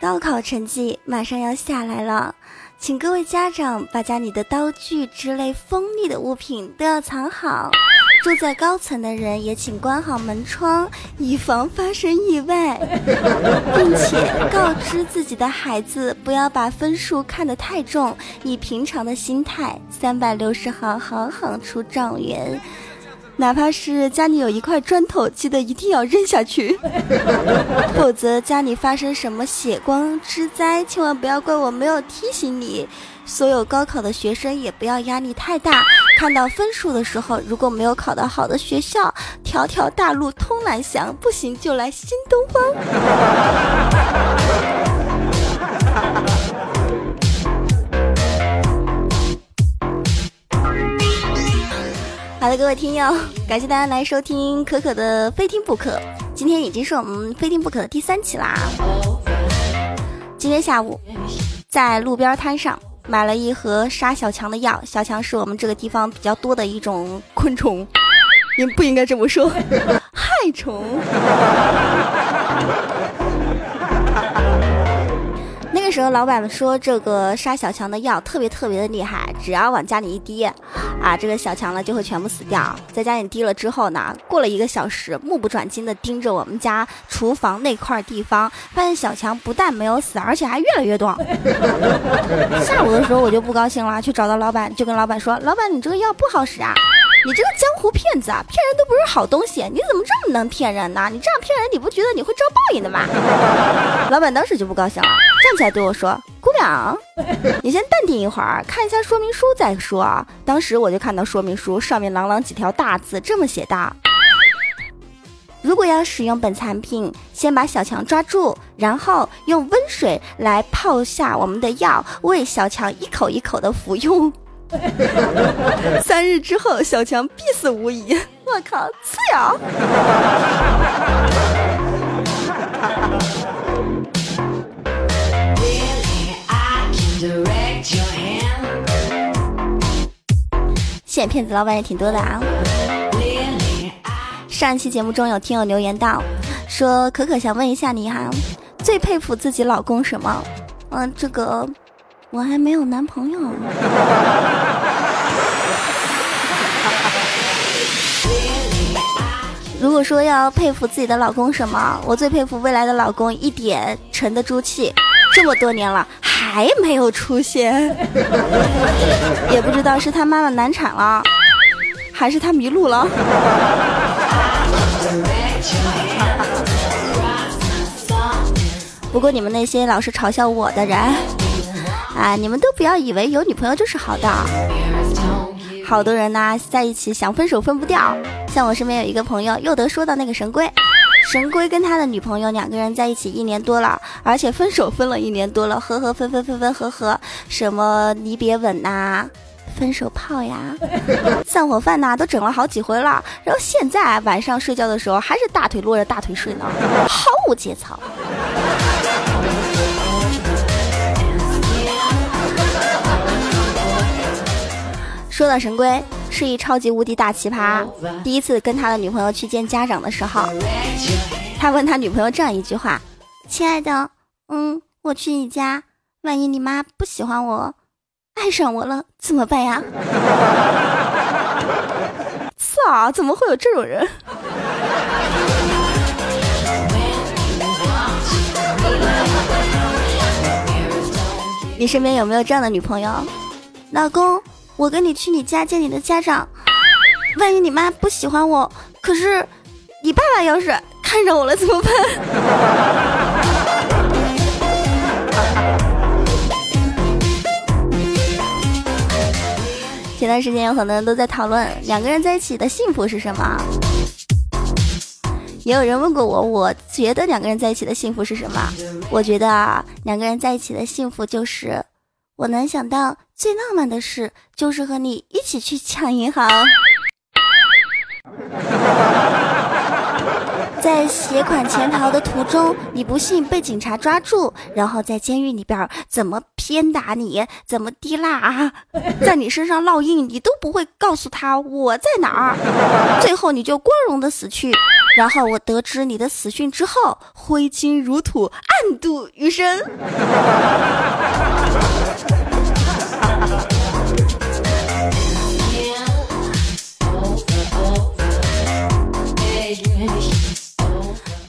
高考成绩马上要下来了，请各位家长把家里的刀具之类锋利的物品都要藏好。住在高层的人也请关好门窗，以防发生意外，并且告知自己的孩子不要把分数看得太重，以平常的心态，三百六十行，行行出状元。哪怕是家里有一块砖头，记得一定要扔下去，否则家里发生什么血光之灾，千万不要怪我没有提醒你。所有高考的学生也不要压力太大，看到分数的时候，如果没有考到好的学校，条条大路通南翔，不行就来新东方。好的，各位听友，感谢大家来收听可可的非听不可。今天已经是我们非听不可的第三期啦。今天下午，在路边摊上买了一盒杀小强的药。小强是我们这个地方比较多的一种昆虫，您不应该这么说，害虫。那时候，老板们说这个杀小强的药特别特别的厉害，只要往家里一滴，啊，这个小强呢就会全部死掉。在家里滴了之后呢，过了一个小时，目不转睛的盯着我们家厨房那块地方，发现小强不但没有死，而且还越来越多。下午的时候我就不高兴了，去找到老板，就跟老板说：“老板，你这个药不好使啊。”你这个江湖骗子啊，骗人都不是好东西，你怎么这么能骗人呢？你这样骗人，你不觉得你会遭报应的吗？老板当时就不高兴了，站起来对我说：“姑娘，你先淡定一会儿，看一下说明书再说。”啊。当时我就看到说明书上面朗朗几条大字，这么写的：如果要使用本产品，先把小强抓住，然后用温水来泡下我们的药，喂小强一口一口的服用。三日之后，小强必死无疑。我靠，刺呀！骗子老板也挺多的啊。上一期节目中有听友留言道，说可可想问一下你哈，最佩服自己老公什么？嗯，这个。我还没有男朋友。如果说要佩服自己的老公什么，我最佩服未来的老公一点沉得住气，这么多年了还没有出现，也不知道是他妈妈难产了，还是他迷路了。不过你们那些老是嘲笑我的人。啊！你们都不要以为有女朋友就是好的，好多人呢在一起想分手分不掉。像我身边有一个朋友，又得说到那个神龟，神龟跟他的女朋友两个人在一起一年多了，而且分手分了一年多了，合合分分分分合合，什么离别吻呐，分手炮呀，散伙饭呐，都整了好几回了。然后现在晚上睡觉的时候，还是大腿落着大腿睡呢，毫无节操。说到神龟是一超级无敌大奇葩，第一次跟他的女朋友去见家长的时候，他问他女朋友这样一句话：“亲爱的，嗯，我去你家，万一你妈不喜欢我，爱上我了怎么办呀？” 操，怎么会有这种人？你身边有没有这样的女朋友，老公？我跟你去你家见你的家长，万一你妈不喜欢我，可是你爸爸要是看上我了怎么办？前段时间有很多人都在讨论两个人在一起的幸福是什么，也有人问过我，我觉得两个人在一起的幸福是什么？我觉得啊，两个人在一起的幸福就是。我能想到最浪漫的事，就是和你一起去抢银行，在携款潜逃的途中，你不幸被警察抓住，然后在监狱里边怎么鞭打你，怎么滴蜡啊，在你身上烙印，你都不会告诉他我在哪儿，最后你就光荣的死去。然后我得知你的死讯之后，挥金如土，暗度余生。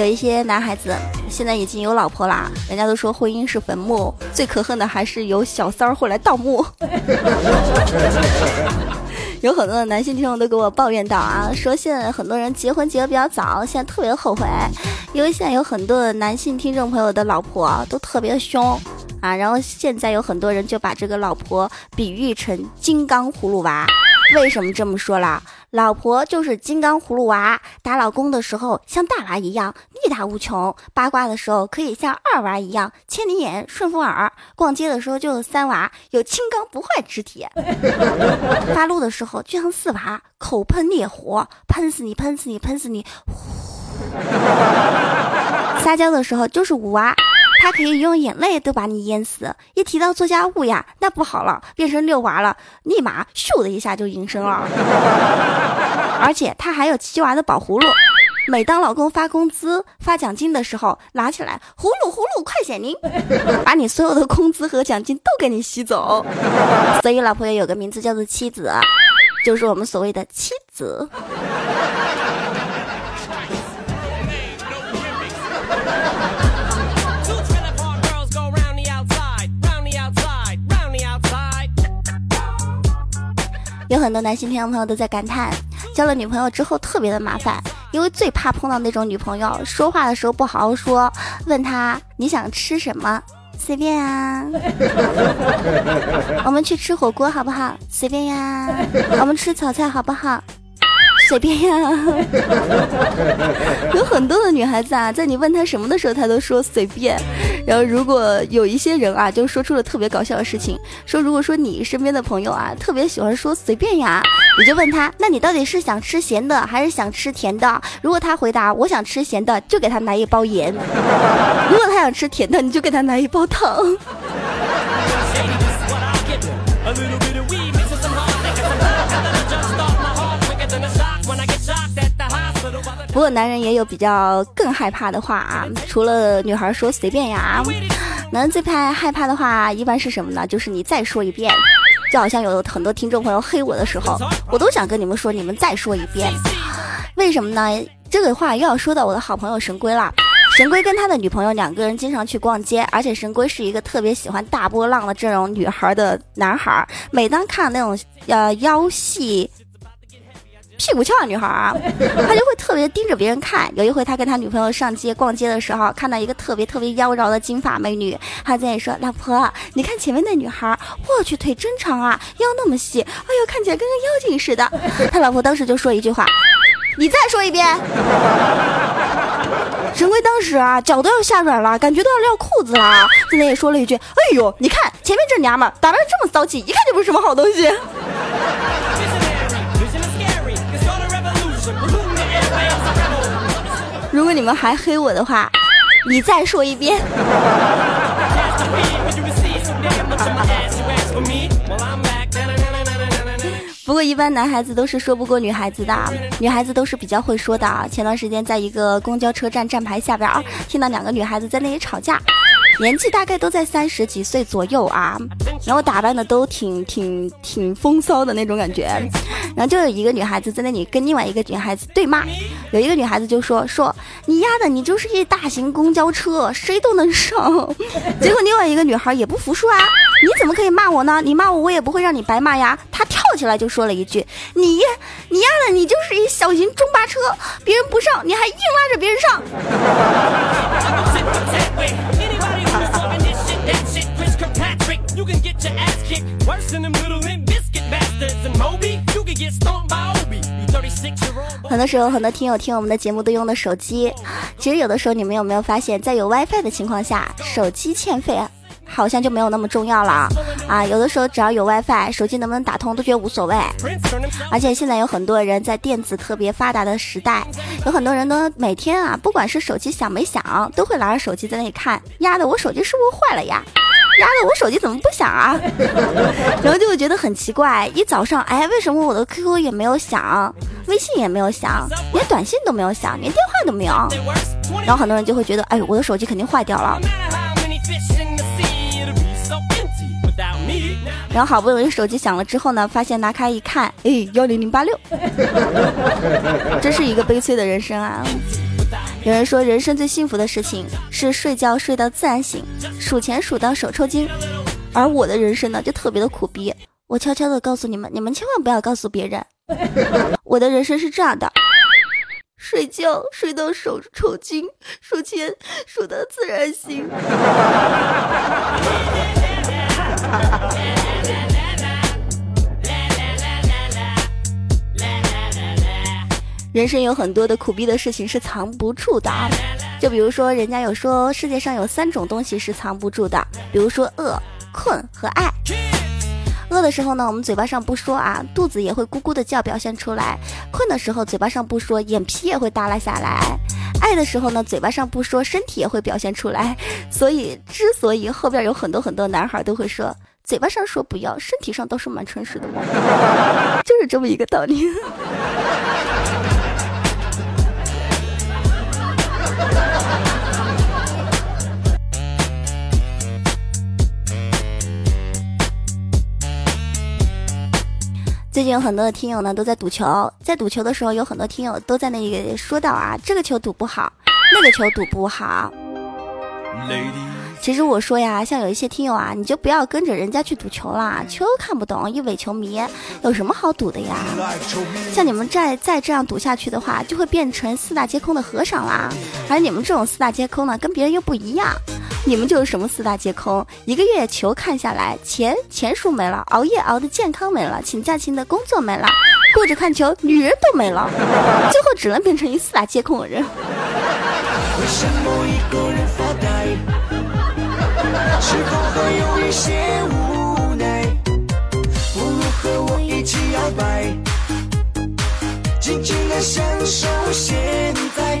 有一些男孩子现在已经有老婆啦，人家都说婚姻是坟墓，最可恨的还是有小三儿会来盗墓。有很多的男性听众都给我抱怨到啊，说现在很多人结婚结的比较早，现在特别后悔，因为现在有很多的男性听众朋友的老婆都特别凶啊，然后现在有很多人就把这个老婆比喻成金刚葫芦娃。为什么这么说啦？老婆就是金刚葫芦娃，打老公的时候像大娃一样力大无穷，八卦的时候可以像二娃一样千里眼顺风耳，逛街的时候就是三娃有金刚不坏之体，发怒的时候就像四娃口喷烈火，喷死你喷死你喷死你，撒娇的时候就是五娃。他可以用眼泪都把你淹死。一提到做家务呀，那不好了，变成六娃了，立马咻的一下就隐身了。而且他还有七娃的宝葫芦，每当老公发工资、发奖金的时候，拿起来葫芦葫芦快显灵，把你所有的工资和奖金都给你吸走。所以老婆也有个名字叫做妻子，就是我们所谓的妻子。有很多男性听众朋友都在感叹，交了女朋友之后特别的麻烦，因为最怕碰到那种女朋友说话的时候不好好说，问她你想吃什么，随便啊。我们去吃火锅好不好？随便呀。我们吃炒菜好不好？随便呀，有很多的女孩子啊，在你问她什么的时候，她都说随便。然后如果有一些人啊，就说出了特别搞笑的事情，说如果说你身边的朋友啊，特别喜欢说随便呀，你就问他，那你到底是想吃咸的还是想吃甜的？如果他回答我想吃咸的，就给他拿一包盐；如果他想吃甜的，你就给他拿一包糖。不过男人也有比较更害怕的话啊，除了女孩说随便呀，男人最怕害怕的话一般是什么呢？就是你再说一遍，就好像有很多听众朋友黑我的时候，我都想跟你们说，你们再说一遍。为什么呢？这个话又要说到我的好朋友神龟了。神龟跟他的女朋友两个人经常去逛街，而且神龟是一个特别喜欢大波浪的这种女孩的男孩，每当看那种呃腰细。屁股翘的女孩啊，他就会特别盯着别人看。有一回，他跟他女朋友上街逛街的时候，看到一个特别特别妖娆的金发美女，他在说：“老婆，你看前面那女孩，我去，腿真长啊，腰那么细，哎呦，看起来跟个妖精似的。” 他老婆当时就说一句话：“你再说一遍。” 神龟当时啊，脚都要吓软了，感觉都要撂裤子了，在那也说了一句：“哎呦，你看前面这娘们打扮这么骚气，一看就不是什么好东西。”如果你们还黑我的话，你再说一遍。不过一般男孩子都是说不过女孩子的，女孩子都是比较会说的。前段时间在一个公交车站站牌下边啊，听到两个女孩子在那里吵架。年纪大概都在三十几岁左右啊，然后打扮的都挺挺挺风骚的那种感觉，然后就有一个女孩子在那里跟另外一个女孩子对骂，有一个女孩子就说说你丫的你就是一大型公交车，谁都能上。结果另外一个女孩也不服输啊，你怎么可以骂我呢？你骂我我也不会让你白骂呀。她跳起来就说了一句，你你丫的你就是一小型中巴车，别人不上你还硬拉着别人上。很多时候，很多听友听我们的节目都用的手机。其实有的时候，你们有没有发现，在有 WiFi 的情况下，手机欠费好像就没有那么重要了啊？有的时候，只要有 WiFi，手机能不能打通都觉得无所谓。而且现在有很多人在电子特别发达的时代，有很多人都每天啊，不管是手机响没响，都会拿着手机在那里看。丫的，我手机是不是坏了呀？丫的，我手机怎么不响啊？然后就会觉得很奇怪，一早上，哎，为什么我的 QQ 也没有响？微信也没有响，连短信都没有响，连电话都没有。然后很多人就会觉得，哎，我的手机肯定坏掉了。然后好不容易手机响了之后呢，发现拿开一看，哎，幺零零八六，真是一个悲催的人生啊！有人说，人生最幸福的事情是睡觉睡到自然醒，数钱数到手抽筋。而我的人生呢，就特别的苦逼。我悄悄的告诉你们，你们千万不要告诉别人，我的人生是这样的：睡觉睡到手抽筋，数钱数到自然醒。人生有很多的苦逼的事情是藏不住的啊，就比如说，人家有说世界上有三种东西是藏不住的，比如说饿、困和爱。饿的时候呢，我们嘴巴上不说啊，肚子也会咕咕的叫，表现出来；困的时候，嘴巴上不说，眼皮也会耷拉下来；爱的时候呢，嘴巴上不说，身体也会表现出来。所以，之所以后边有很多很多男孩都会说，嘴巴上说不要，身体上倒是蛮诚实的嘛，就是这么一个道理。最近有很多的听友呢都在赌球，在赌球的时候，有很多听友都在那里说到啊，这个球赌不好，那个球赌不好。其实我说呀，像有一些听友啊，你就不要跟着人家去赌球啦，球看不懂，一伪球迷，有什么好赌的呀？像你们再再这样赌下去的话，就会变成四大皆空的和尚啦。而你们这种四大皆空呢，跟别人又不一样，你们就是什么四大皆空？一个月球看下来，钱钱输没了，熬夜熬的健康没了，请假请的工作没了，顾着看球，女人都没了，最后只能变成一四大皆空的人。为什么一个人发呆？之后还有一些无奈，不如和我一起摇摆，尽情的享受现在。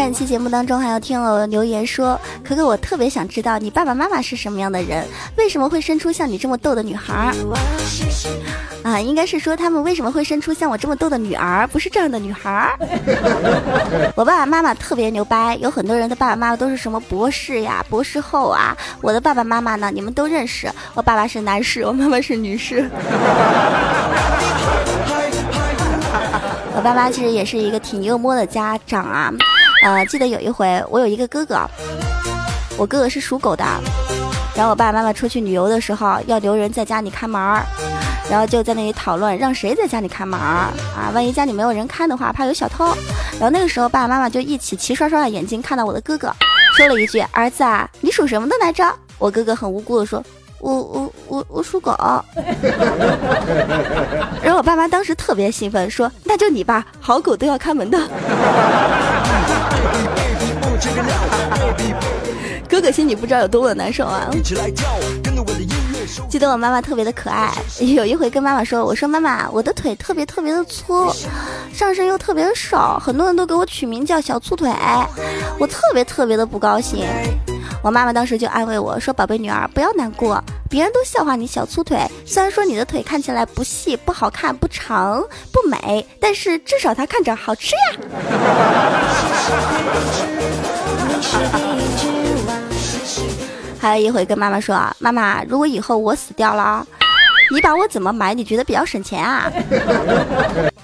上一期节目当中，还有听友留言说：“可可，我特别想知道你爸爸妈妈是什么样的人，为什么会生出像你这么逗的女孩？”啊，应该是说他们为什么会生出像我这么逗的女儿，不是这样的女孩。我爸爸妈妈特别牛掰，有很多人的爸爸妈妈都是什么博士呀、博士后啊。我的爸爸妈妈呢，你们都认识，我爸爸是男士，我妈妈是女士。我爸妈其实也是一个挺幽默的家长啊。呃，记得有一回，我有一个哥哥，我哥哥是属狗的，然后我爸爸妈妈出去旅游的时候要留人在家里看门儿，然后就在那里讨论让谁在家里看门儿啊，万一家里没有人看的话，怕有小偷。然后那个时候爸爸妈妈就一起齐刷刷的眼睛看到我的哥哥，说了一句：“儿子啊，你属什么的来着？”我哥哥很无辜的说：“我我我我属狗。”然后我爸妈当时特别兴奋，说：“那就你吧，好狗都要看门的。” 哥哥心里不知道有多么的难受啊！记得我妈妈特别的可爱，有一回跟妈妈说：“我说妈妈，我的腿特别特别的粗，上身又特别的少，很多人都给我取名叫小粗腿，我特别特别的不高兴。”我妈妈当时就安慰我说：“宝贝女儿，不要难过，别人都笑话你小粗腿。虽然说你的腿看起来不细、不好看、不长、不美，但是至少它看着好吃呀。”还有一回跟妈妈说：“妈妈，如果以后我死掉了，你把我怎么埋？你觉得比较省钱啊？”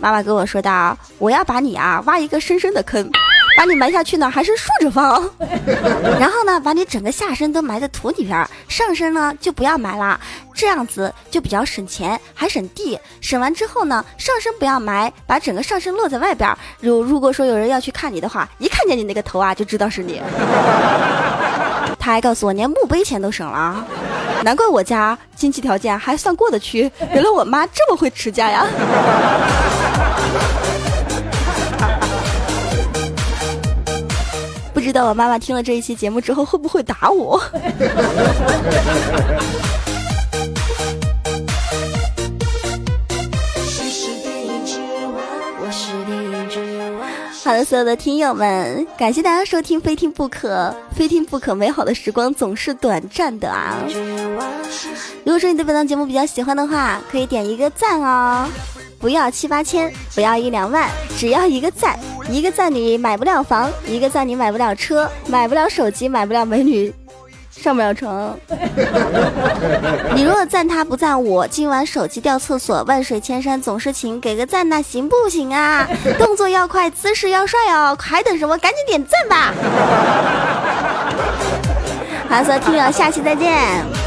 妈妈跟我说道：“我要把你啊挖一个深深的坑。”把你埋下去呢，还是竖着放，然后呢，把你整个下身都埋在土里边，上身呢就不要埋了，这样子就比较省钱，还省地。省完之后呢，上身不要埋，把整个上身露在外边。如如果说有人要去看你的话，一看见你那个头啊，就知道是你。他还告诉我，连墓碑钱都省了，难怪我家经济条件还算过得去。原来我妈这么会持家呀。知道我妈妈听了这一期节目之后会不会打我？好的，所有的听友们，感谢大家收听《非听不可》，非听不可，美好的时光总是短暂的啊！如果说你对本档节目比较喜欢的话，可以点一个赞哦，不要七八千，不要一两万，只要一个赞。一个赞你买不了房，一个赞你买不了车，买不了手机，买不了美女，上不了床。你若赞他不赞我，今晚手机掉厕所，万水千山总是情，给个赞那行不行啊？动作要快，姿势要帅哦，还等什么？赶紧点赞吧！好，所有听友，下期再见。